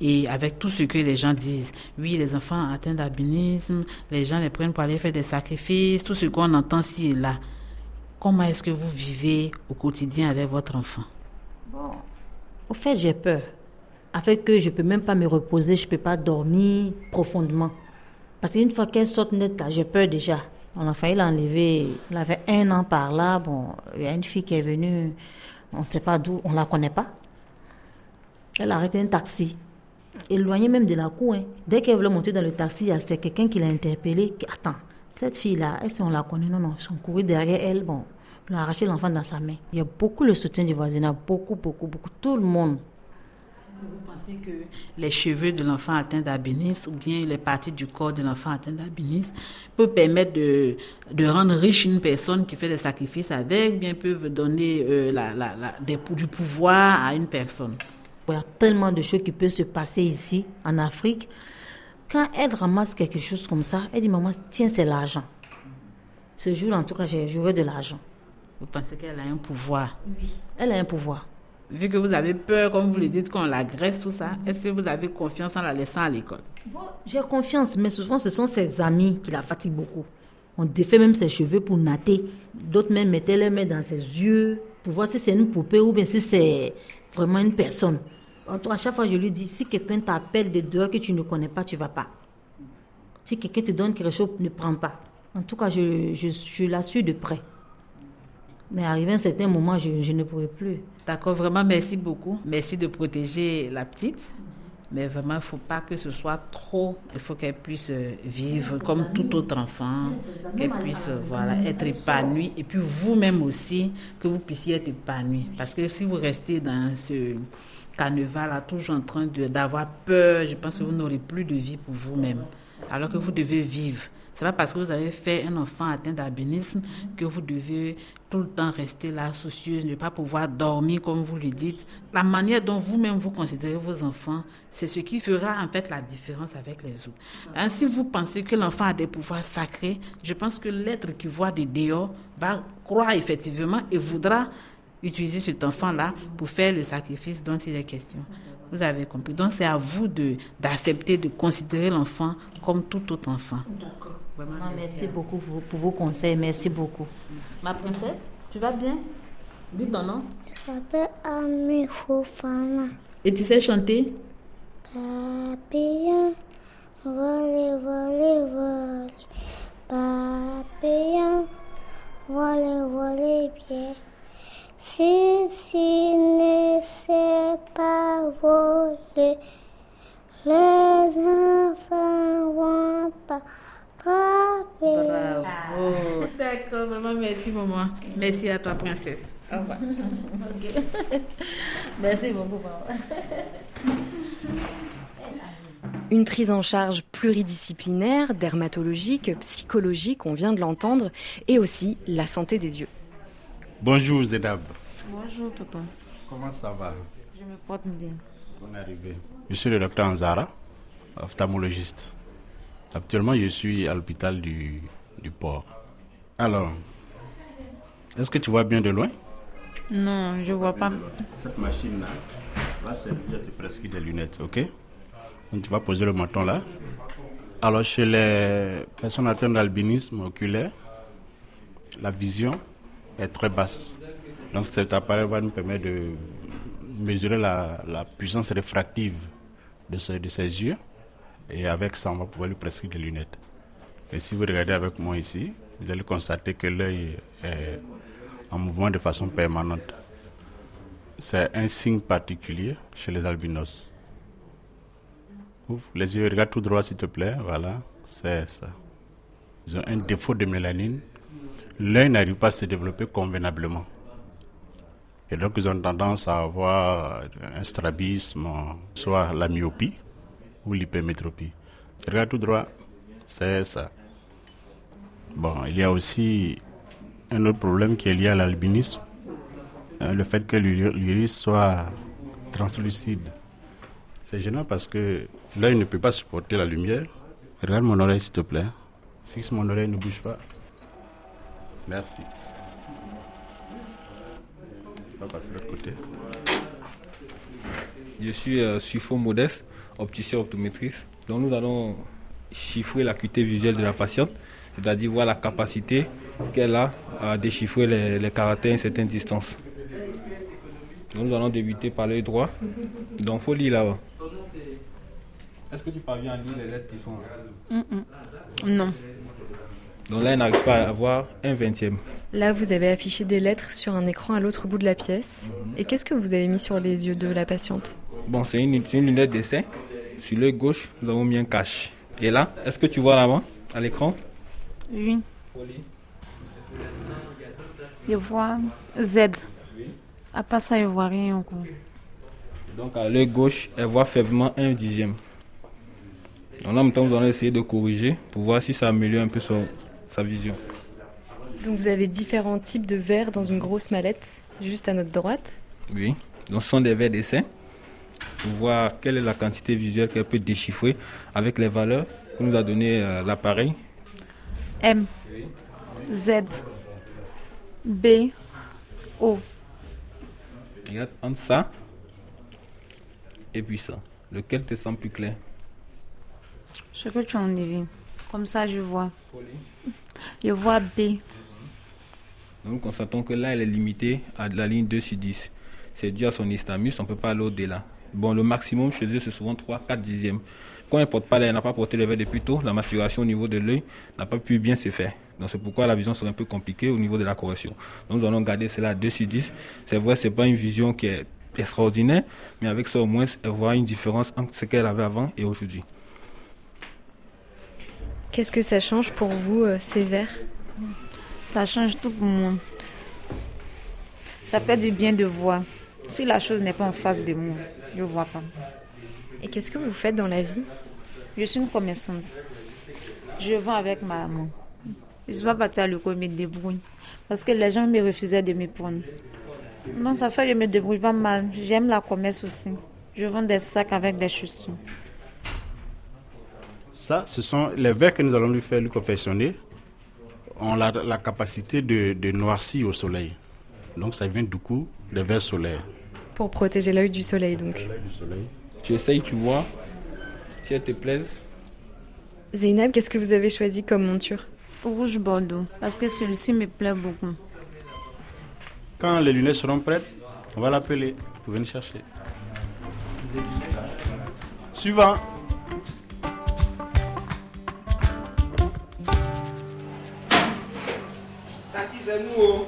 et avec tout ce que les gens disent. Oui, les enfants atteints d'albinisme, les gens les prennent pour aller faire des sacrifices, tout ce qu'on entend ci et là. Comment est-ce que vous vivez au quotidien avec votre enfant? Bon, au fait, j'ai peur. Avec eux, je peux même pas me reposer, je peux pas dormir profondément. Parce qu'une fois qu'elle saute net, j'ai peur déjà. On a failli l'enlever. Elle avait un an par là. Bon, il y a une fille qui est venue, on ne sait pas d'où, on la connaît pas. Elle a arrêté un taxi, éloigné même de la cour. hein. Dès qu'elle voulait monter dans le taxi, a- c'est quelqu'un qui l'a interpellée. Attends, cette fille-là, est-ce qu'on la connaît? Non, non, ils sont courus derrière elle. Bon, ils ont arraché l'enfant dans sa main. Il y a beaucoup le soutien du voisinage, beaucoup, beaucoup, beaucoup. Tout le monde. Vous pensez que les cheveux de l'enfant atteint d'albinisme ou bien les parties du corps de l'enfant atteint d'albinisme peuvent permettre de, de, rendre riche une personne qui fait des sacrifices avec, bien peuvent donner euh, la, la, des, du pouvoir à une personne Il y a tellement de choses qui peuvent se passer ici, en Afrique. Quand elle ramasse quelque chose comme ça, elle dit Maman, tiens, c'est l'argent. Ce jour, en tout cas, j'ai joué de l'argent. Vous pensez qu'elle a un pouvoir? Oui, elle a un pouvoir. Vu que vous avez peur, comme vous le dites, qu'on l'agresse, tout ça, est-ce que vous avez confiance en la laissant à l'école? J'ai confiance, mais souvent ce sont ses amis qui la fatiguent beaucoup. On défait même ses cheveux pour natter. D'autres même mettaient les mains dans ses yeux pour voir si c'est une poupée ou bien si c'est vraiment une personne. Tout à chaque fois, je lui dis, si quelqu'un t'appelle de dehors que tu ne connais pas, tu vas pas. Si quelqu'un te donne quelque chose, ne prends pas. En tout cas, je, je, je la suis de près. Mais arrivé un certain moment, je, je ne pouvais plus. D'accord, vraiment, merci beaucoup. Merci de protéger la petite. Mais vraiment, il ne faut pas que ce soit trop. Il faut qu'elle puisse euh, vivre comme tout autre enfant, qu'elle puisse euh, voilà, être épanouie. Et puis vous-même aussi, que vous puissiez être épanoui. Parce que si vous restez dans ce carnaval, toujours en train d'avoir peur, je pense que vous n'aurez plus de vie pour vous-même. Alors que vous devez vivre. C'est pas parce que vous avez fait un enfant atteint d'albinisme que vous devez tout le temps rester là, soucieuse, ne pas pouvoir dormir comme vous le dites. La manière dont vous-même vous considérez vos enfants, c'est ce qui fera en fait la différence avec les autres. Ainsi, vous pensez que l'enfant a des pouvoirs sacrés, je pense que l'être qui voit des dehors va croire effectivement et voudra utiliser cet enfant-là pour faire le sacrifice dont il est question. Vous avez compris. Donc c'est à vous d'accepter de, de considérer l'enfant comme tout autre enfant. D'accord. Vraiment, merci beaucoup pour, vos conseils. Merci beaucoup. Ma princesse, tu vas bien? Dis ton nom. Je m'appelle Ami Fofana. Et tu sais chanter? Papillon, volez, volez, volez. Papillon, volez, volez bien. Si tu ne sais pas voler, les enfants vont Bravo. D'accord, maman, merci maman. Merci à toi, princesse. Au revoir. Merci beaucoup, maman. Une prise en charge pluridisciplinaire, dermatologique, psychologique, on vient de l'entendre, et aussi la santé des yeux. Bonjour Zedab. Bonjour Toto. Comment ça va? Je me porte bien. Bonne arrivée. Je suis le docteur Anzara, ophtalmologiste. Actuellement, je suis à l'hôpital du, du port. Alors, est-ce que tu vois bien de loin? Non, je vois pas. Cette machine-là, là, c'est prescrit des lunettes, ok? Donc, tu vas poser le menton là. Alors, chez les personnes atteintes d'albinisme oculaire, la vision est très basse. Donc, cet appareil va nous permettre de mesurer la, la puissance réfractive de, ce, de ses yeux et avec ça, on va pouvoir lui prescrire des lunettes. Et si vous regardez avec moi ici, vous allez constater que l'œil est en mouvement de façon permanente. C'est un signe particulier chez les albinos. Les yeux, regarde tout droit s'il te plaît. Voilà, c'est ça. Ils ont un défaut de mélanine. L'œil n'arrive pas à se développer convenablement. Et donc, ils ont tendance à avoir un strabisme, soit la myopie, ou l'hypermétropie. Regarde tout droit, c'est ça. Bon, il y a aussi un autre problème qui est lié à l'albinisme, hein, le fait que l'iris soit translucide. C'est gênant parce que l'œil ne peut pas supporter la lumière. Regarde mon oreille s'il te plaît. Fixe mon oreille, ne bouge pas. Merci. On va passer de l'autre côté. Je suis euh, Modeste opticien optométriste. Donc nous allons chiffrer l'acuité visuelle de la patiente, c'est-à-dire voir la capacité qu'elle a à déchiffrer les, les caractères à une certaine distance. Donc nous allons débuter par l'œil droit. Donc il faut lire là-bas. Est-ce que tu parviens à lire les lettres qui sont là? Non. Donc là, elle n'arrive pas à avoir un vingtième. Là, vous avez affiché des lettres sur un écran à l'autre bout de la pièce. Et qu'est-ce que vous avez mis sur les yeux de la patiente? Bon, c'est une, une lunette dessin. Sur l'œil gauche, nous avons mis un cache. Et là, est-ce que tu vois là-bas, à l'écran? Oui. Je vois Z. À part ça, je vois rien encore. Donc à l'œil gauche, elle voit faiblement un dixième. Donc là, en même temps, nous allons essayer de corriger pour voir si ça améliore un peu son, sa vision. Donc vous avez différents types de verres dans une grosse mallette, juste à notre droite. Oui, donc ce sont des verres d'essai voir quelle est la quantité visuelle qu'elle peut déchiffrer avec les valeurs que nous a donné euh, l'appareil. M, Z, B, O. Regarde entre ça et puis ça. Lequel te semble plus clair? Ce que tu en devines. Comme ça, je vois. Je vois B. Nous constatons que là, elle est limitée à la ligne 2 sur 10. C'est dû à son istamus, on ne peut pas aller au-delà. Bon, le maximum chez eux, c'est souvent 3-4 dixièmes. Quand elle ne porte pas, elle n'a pas porté le verre depuis tôt, la maturation au niveau de l'œil n'a pas pu bien se faire. Donc c'est pourquoi la vision serait un peu compliquée au niveau de la correction. Donc nous allons garder cela à 2 sur 10. C'est vrai, ce n'est pas une vision qui est extraordinaire, mais avec ça au moins, elle voit une différence entre ce qu'elle avait avant et aujourd'hui. Qu'est-ce que ça change pour vous, euh, ces verres Ça change tout pour moi. Ça fait du bien de voir. Si la chose n'est pas en face de moi, je ne vois pas. Et qu'est-ce que vous faites dans la vie? Je suis une commerçante. Je vends avec ma maman. Je ne suis pas partie à l'école me débrouille. Parce que les gens me refusaient de me prendre. Non, ça fait que je me débrouille pas mal. J'aime la commerce aussi. Je vends des sacs avec des chaussures. Ça, ce sont les verres que nous allons lui faire lui confectionner. ont la, la capacité de, de noircir au soleil. Donc ça vient du coup des verres solaires. Pour protéger l'œil du soleil, donc. Du soleil. Tu essayes, tu vois, si elle te plaise. Zeynab, qu'est-ce que vous avez choisi comme monture? Rouge Bordeaux, parce que celui-ci me plaît beaucoup. Quand les lunettes seront prêtes, on va l'appeler pour venir chercher. Suivant. C'est nous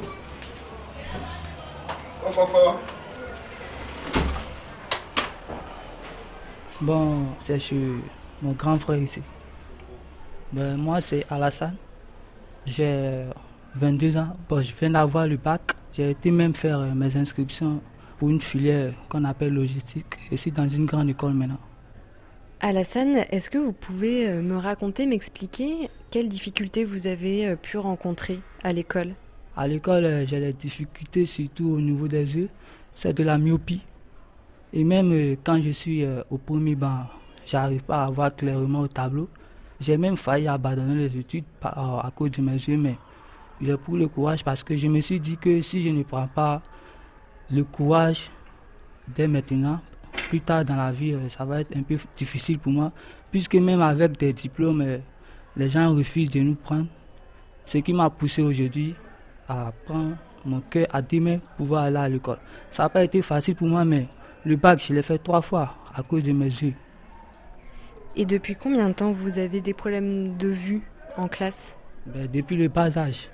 Bon, c'est chez mon grand frère ici. Ben, moi, c'est Alassane. J'ai 22 ans. Bon, je viens d'avoir le bac. J'ai été même faire euh, mes inscriptions pour une filière qu'on appelle logistique. Ici, dans une grande école maintenant. Alassane, est-ce que vous pouvez euh, me raconter, m'expliquer quelles difficultés vous avez euh, pu rencontrer à l'école? À l'école, euh, j'ai des difficultés surtout au niveau des yeux. C'est de la myopie. Et même euh, quand je suis euh, au premier banc, j'arrive pas à voir clairement au tableau. J'ai même failli abandonner les études euh, à cause de mes yeux, mais j'ai pris le courage parce que je me suis dit que si je ne prends pas le courage dès maintenant, plus tard dans la vie, ça va être un peu difficile pour moi, puisque même avec des diplômes, les gens refusent de nous prendre. Ce qui m'a poussé aujourd'hui à prendre mon cœur à deux mains pour pouvoir aller à l'école. Ça n'a pas été facile pour moi, mais le bac, je l'ai fait trois fois à cause de mes yeux. Et depuis combien de temps vous avez des problèmes de vue en classe? Ben, depuis le bas âge.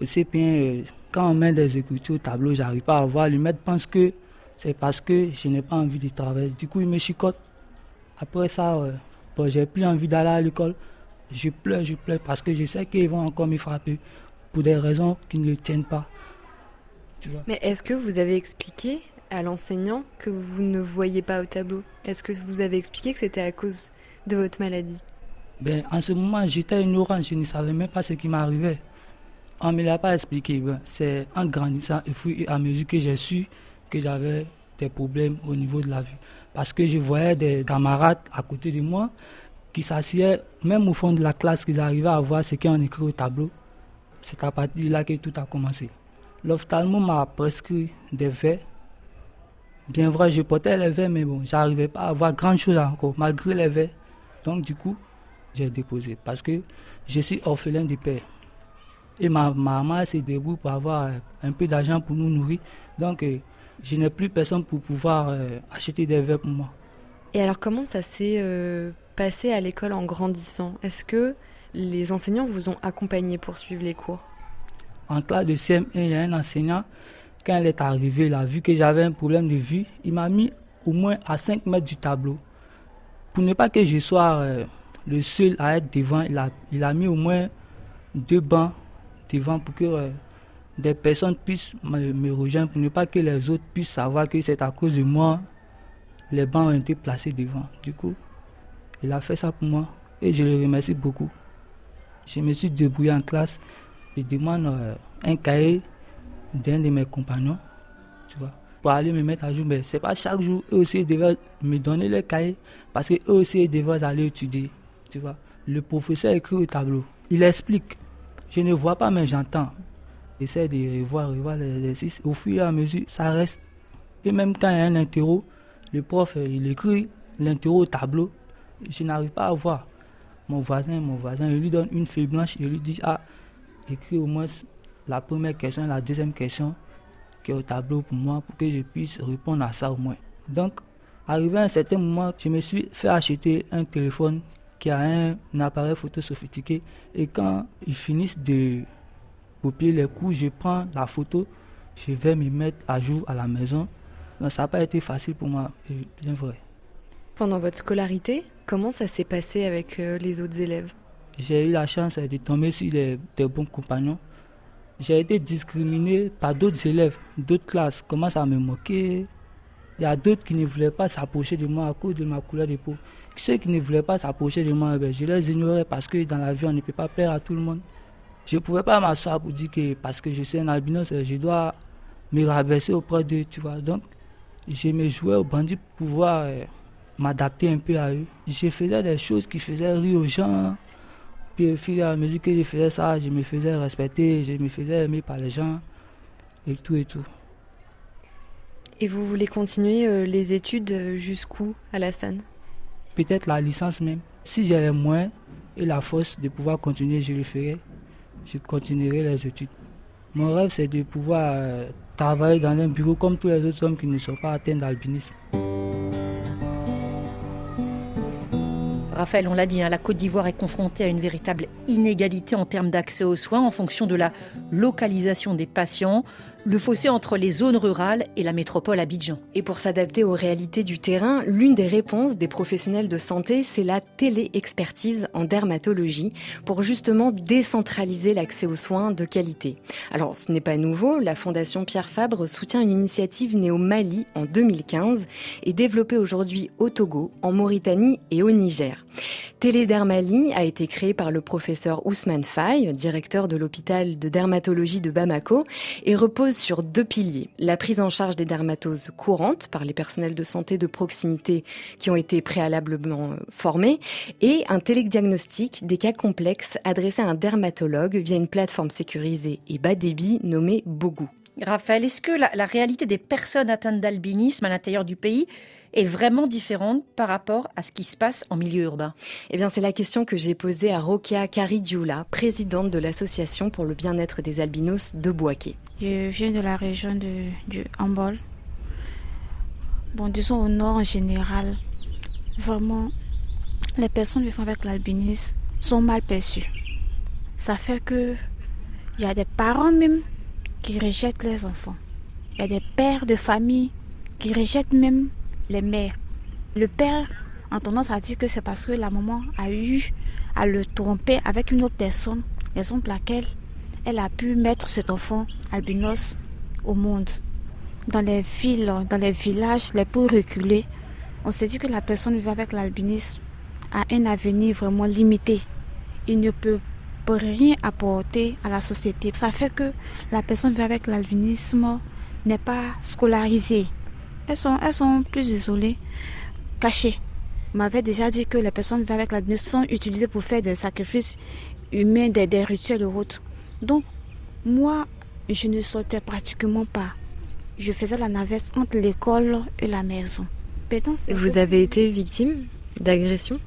Aussi bien, euh, quand on met des écritures au tableau, j'arrive pas à voir. Le maître pense que c'est parce que je n'ai pas envie de travailler. Du coup, il me chicote. Après ça, euh, bon, j'ai plus envie d'aller à l'école. Je pleure, je pleure parce que je sais qu'ils vont encore me frapper pour des raisons qui ne tiennent pas. Tu vois. Mais est-ce que vous avez expliqué à l'enseignant que vous ne voyez pas au tableau Est-ce que vous avez expliqué que c'était à cause de votre maladie? Ben, en ce moment, j'étais ignorant, je ne savais même pas ce qui m'arrivait. On ne me l'a pas expliqué. Ben, c'est en grandissant et à mesure que j'ai su que j'avais des problèmes au niveau de la vue. Parce que je voyais des camarades à côté de moi qui s'assiaient, même au fond de la classe, qu'ils arrivaient à voir ce qu'on écrit au tableau. C'est à partir de là que tout a commencé. L'ophtalmo m'a prescrit des verres. Bien vrai, je portais les verres, mais bon, j'arrivais pas à voir grand chose encore, malgré les verres. Donc, du coup, j'ai déposé. Parce que je suis orphelin de père. Et ma maman s'est débrouille pour avoir euh, un peu d'argent pour nous nourrir. Donc, euh, je n'ai plus personne pour pouvoir euh, acheter des verres pour moi. Et alors comment ça s'est euh, passé à l'école en grandissant? Est-ce que les enseignants vous ont accompagné pour suivre les cours? En classe de CM1, il y a un enseignant, quand il est arrivé, il a vu que j'avais un problème de vue. Il m'a mis au moins à 5 mètres du tableau. Pour ne pas que je sois euh, le seul à être devant, il a, il a mis au moins deux bancs devant pour que euh, des personnes puissent me, me rejoindre, pour ne pas que les autres puissent savoir que c'est à cause de moi les bancs ont été placés devant. Du coup, il a fait ça pour moi et je le remercie beaucoup. Je me suis débrouillé en classe. Je demande euh, un cahier d'un de mes compagnons, tu vois, pour aller me mettre à jour. Mais c'est pas chaque jour, eux aussi, ils devaient me donner le cahier parce qu'eux aussi, devaient aller étudier, tu vois. Le professeur écrit au tableau. Il explique. Je ne vois pas, mais j'entends. J'essaie de revoir, revoir l'exercice. Au fur et à mesure, ça reste. Et même quand il y a un interro, le prof, il écrit l'interro au tableau. Je n'arrive pas à voir. Mon voisin, mon voisin, il lui donne une feuille blanche, il lui dit, ah, écris au moins la première question, la deuxième question qui est au tableau pour moi, pour que je puisse répondre à ça au moins. Donc, arrivé à un certain moment, je me suis fait acheter un téléphone qui a un, appareil photo sophistiqué. Et quand ils finissent de copier les coups, je prends la photo, je vais me mettre à jour à la maison. Donc ça n'a pas été facile pour moi, bien vrai. Pendant votre scolarité, comment ça s'est passé avec euh, les autres élèves? J'ai eu la chance de tomber sur des bons compagnons. J'ai été discriminé par d'autres élèves, d'autres classes, commencent à me moquer. Il y a d'autres qui ne voulaient pas s'approcher de moi à cause de ma couleur de peau. Ceux qui ne voulaient pas s'approcher de moi, ben, je les ignorais parce que dans la vie, on ne peut pas plaire à tout le monde. Je ne pouvais pas m'asseoir pour dire que parce que je suis un albinos, je dois me rabaisser auprès d'eux, tu vois. Donc, je me jouais au bandit pour pouvoir euh, m'adapter un peu à eux. Je faisais des choses qui faisaient rire aux gens. Puis au fur et à mesure que je faisais ça, je me faisais respecter, je me faisais aimer par les gens et tout et tout. Et vous voulez continuer euh, les études euh, jusqu'où à la Seine peut-être la licence même. Si j'ai les moyens et la force de pouvoir continuer, je le ferai. Je continuerai les études. Mon rêve, c'est de pouvoir euh, travailler dans un bureau comme tous les autres hommes qui ne sont pas atteints d'albinisme. Raphaël, on l'a dit, hein, la Côte d'Ivoire est confrontée à une véritable inégalité en termes d'accès aux soins en fonction de la localisation des patients le fossé entre les zones rurales et la métropole Abidjan. Et pour s'adapter aux réalités du terrain, l'une des réponses des professionnels de santé, c'est la télé-expertise en dermatologie pour justement décentraliser l'accès aux soins de qualité. Alors, ce n'est pas nouveau, la Fondation Pierre Fabre soutient une initiative née au Mali en 2015 et développée aujourd'hui au Togo, en Mauritanie et au Niger. Télédermalie a été créée par le professeur Ousmane Faye, directeur de l'hôpital de dermatologie de Bamako, et repose sur deux piliers. La prise en charge des dermatoses courantes par les personnels de santé de proximité qui ont été préalablement formés et un télédiagnostic des cas complexes adressés à un dermatologue via une plateforme sécurisée et bas débit nommée Bogu. Raphaël, est-ce que la, la réalité des personnes atteintes d'albinisme à l'intérieur du pays est vraiment différente par rapport à ce qui se passe en milieu urbain? Eh bien, c'est la question que j'ai posée à Rokia Karidioula, présidente de l'Association pour le bien-être des albinos de Boaké. Je viens de la région de, du Hambol. Bon, disons au nord en général, vraiment, les personnes vivant avec l'albinisme sont mal perçues. Ça fait que il y a des parents même qui rejettent les enfants. Il y a des pères de famille qui rejettent même les mères. Le père a tendance à dire que c'est parce que la maman a eu à le tromper avec une autre personne, raison pour laquelle elle a pu mettre cet enfant albinos au monde. Dans les villes, dans les villages les plus reculés, on s'est dit que la personne vivant avec l'albinisme a un avenir vraiment limité. Il ne peut rien apporter à la société. Ça fait que la personne vivant avec l'albinisme n'est pas scolarisée. Elles sont, elles sont plus isolées, cachées. On m'avait déjà dit que les personnes vivant avec l'albinisme sont utilisées pour faire des sacrifices humains, des, des rituels ou autres. Donc, moi, je ne sortais pratiquement pas. Je faisais la navette entre l'école et la maison. Vous avez été victime d'agression?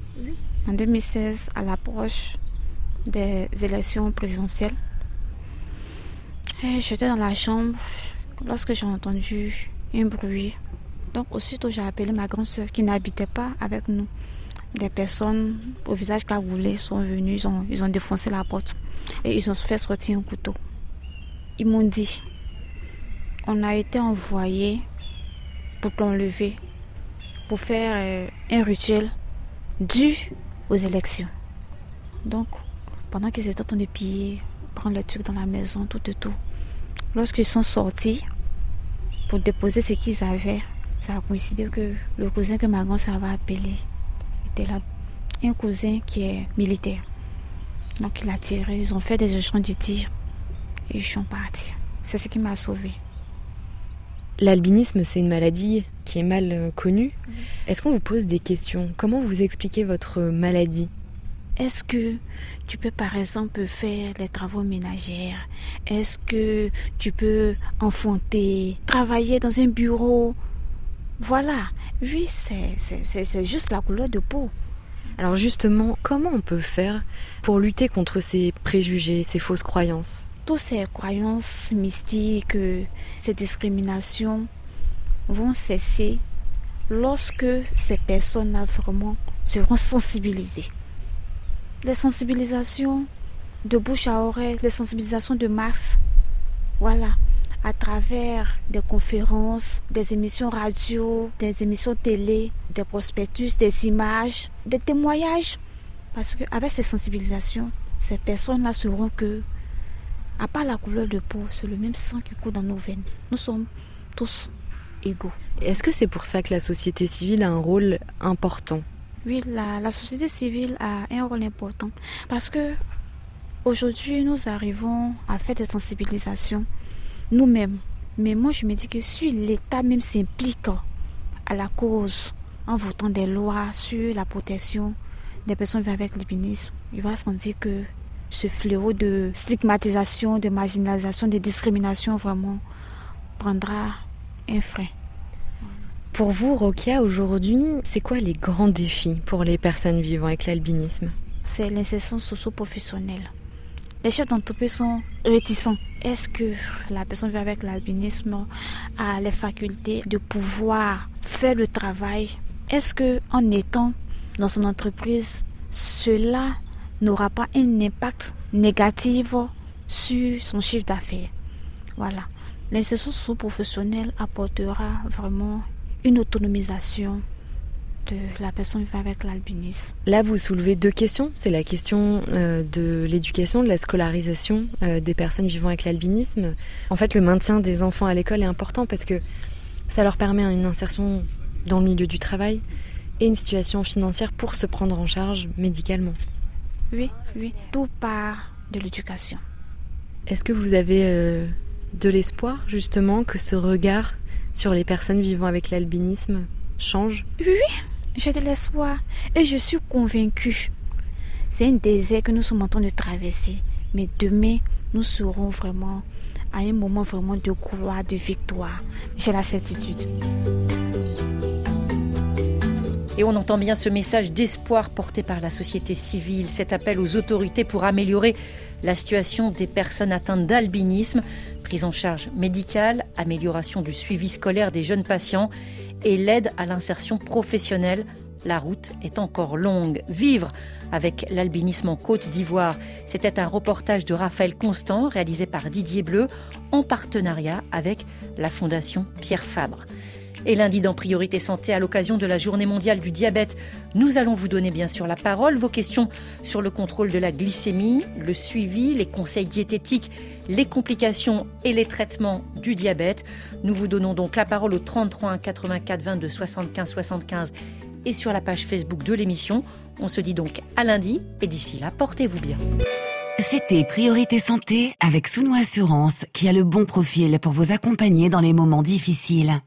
En 2016, à l'approche des élections présidentielles, j'étais dans la chambre lorsque j'ai entendu un bruit. Donc aussitôt j'ai appelé ma grande soeur qui n'habitait pas avec nous. Des personnes au visage cagoulé sont venues, ils ont, défoncé la porte et ils ont fait sortir un couteau. Ils m'ont dit, on a été envoyé pour t'enlever, pour faire euh, un rituel dû aux élections. Donc, pendant qu'ils étaient en train de piller, prendre les trucs dans la maison, tout et tout, lorsqu'ils sont sortis pour déposer ce qu'ils avaient, ça a coïncidé que le cousin que ma grand-sœur avait appelé était là. Un cousin qui est militaire. Donc il a tiré, ils ont fait des échanges de tir et ils sont partis. C'est ce qui m'a sauvée. L'albinisme, c'est une maladie qui est mal euh, connue. Est-ce qu'on vous pose des questions? Comment vous expliquez votre maladie? Est-ce que tu peux par exemple faire les travaux ménagers Est-ce que tu peux enfanter, travailler dans un bureau? Voilà. Oui, c'est juste la couleur de peau. Alors justement, comment on peut faire pour lutter contre ces préjugés, ces fausses croyances? Toutes ces croyances mystiques, ces discriminations vont cesser lorsque ces personnes-là vraiment seront sensibilisées. Les sensibilisations de bouche à oreille, les sensibilisations de masse, voilà, à travers des conférences, des émissions radio, des émissions télé, des prospectus, des images, des témoignages. Parce qu'avec ces sensibilisations, ces personnes-là sauront que, à part la couleur de peau, c'est le même sang qui coule dans nos veines. Nous sommes tous égaux. Est-ce que c'est pour ça que la société civile a un rôle important? Oui, la, société civile a un rôle important. Parce que aujourd'hui, nous arrivons à faire des sensibilisations nous-mêmes. Mais moi, je me dis que si l'État même s'implique à la cause en votant des lois sur la protection des personnes vivant avec l'albinisme, il va se dire que ce fléau de stigmatisation, de marginalisation, de discrimination vraiment prendra un frein. Pour vous, Rokia, aujourd'hui, c'est quoi les grands défis pour les personnes vivant avec l'albinisme? C'est l'insertion socio-professionnelle. Les chefs d'entreprise sont réticents. Est-ce que la personne vivant avec l'albinisme a les facultés de pouvoir faire le travail? Est-ce que en étant dans son entreprise, cela n'aura pas un impact négatif sur son chiffre d'affaires? Voilà. L'insertion socio-professionnelle apportera vraiment une autonomisation de la personne vivant avec l'albinisme. Là, vous soulevez deux questions. C'est la question euh, de l'éducation, de la scolarisation euh, des personnes vivant avec l'albinisme. En fait, le maintien des enfants à l'école est important parce que ça leur permet une insertion dans le milieu du travail et une situation financière pour se prendre en charge médicalement. Oui, oui. Tout part de l'éducation. Est-ce que vous avez euh, de l'espoir, justement, que ce regard sur les personnes vivant avec l'albinisme change Oui, j'ai de l'espoir et je suis convaincue. C'est un désert que nous sommes en train de traverser. Mais demain, nous serons vraiment à un moment vraiment de gloire, de victoire. J'ai la certitude. Et on entend bien ce message d'espoir porté par la société civile, cet appel aux autorités pour améliorer la situation des personnes atteintes d'albinisme, prise en charge médicale, amélioration du suivi scolaire des jeunes patients et l'aide à l'insertion professionnelle. La route est encore longue. Vivre avec l'albinisme en Côte d'Ivoire, c'était un reportage de Raphaël Constant réalisé par Didier Bleu en partenariat avec la Fondation Pierre Fabre. Et lundi, dans Priorité Santé, à l'occasion de la Journée mondiale du diabète, nous allons vous donner bien sûr la parole. Vos questions sur le contrôle de la glycémie, le suivi, les conseils diététiques, les complications et les traitements du diabète. Nous vous donnons donc la parole au 33 84 22 75 75 et sur la page Facebook de l'émission. On se dit donc à lundi et d'ici là, portez-vous bien. C'était Priorité Santé avec Souno Assurance qui a le bon profil pour vous accompagner dans les moments difficiles.